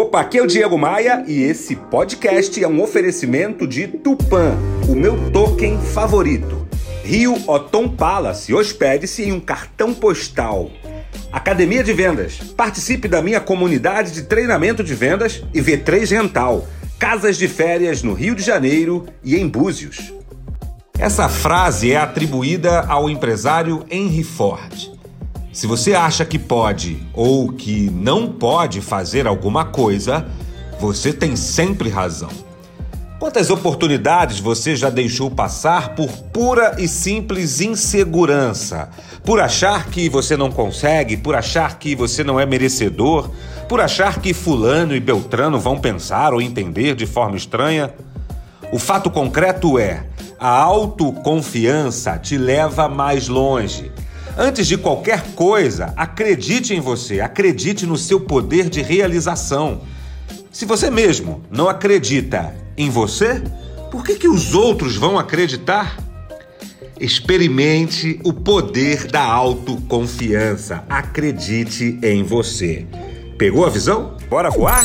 Opa, aqui é o Diego Maia e esse podcast é um oferecimento de Tupan, o meu token favorito. Rio Otom Palace, hospede-se em um cartão postal. Academia de Vendas, participe da minha comunidade de treinamento de vendas e V3 Rental, casas de férias no Rio de Janeiro e em Búzios. Essa frase é atribuída ao empresário Henry Ford. Se você acha que pode ou que não pode fazer alguma coisa, você tem sempre razão. Quantas oportunidades você já deixou passar por pura e simples insegurança? Por achar que você não consegue, por achar que você não é merecedor, por achar que Fulano e Beltrano vão pensar ou entender de forma estranha? O fato concreto é: a autoconfiança te leva mais longe. Antes de qualquer coisa, acredite em você, acredite no seu poder de realização. Se você mesmo não acredita em você, por que, que os outros vão acreditar? Experimente o poder da autoconfiança. Acredite em você. Pegou a visão? Bora voar?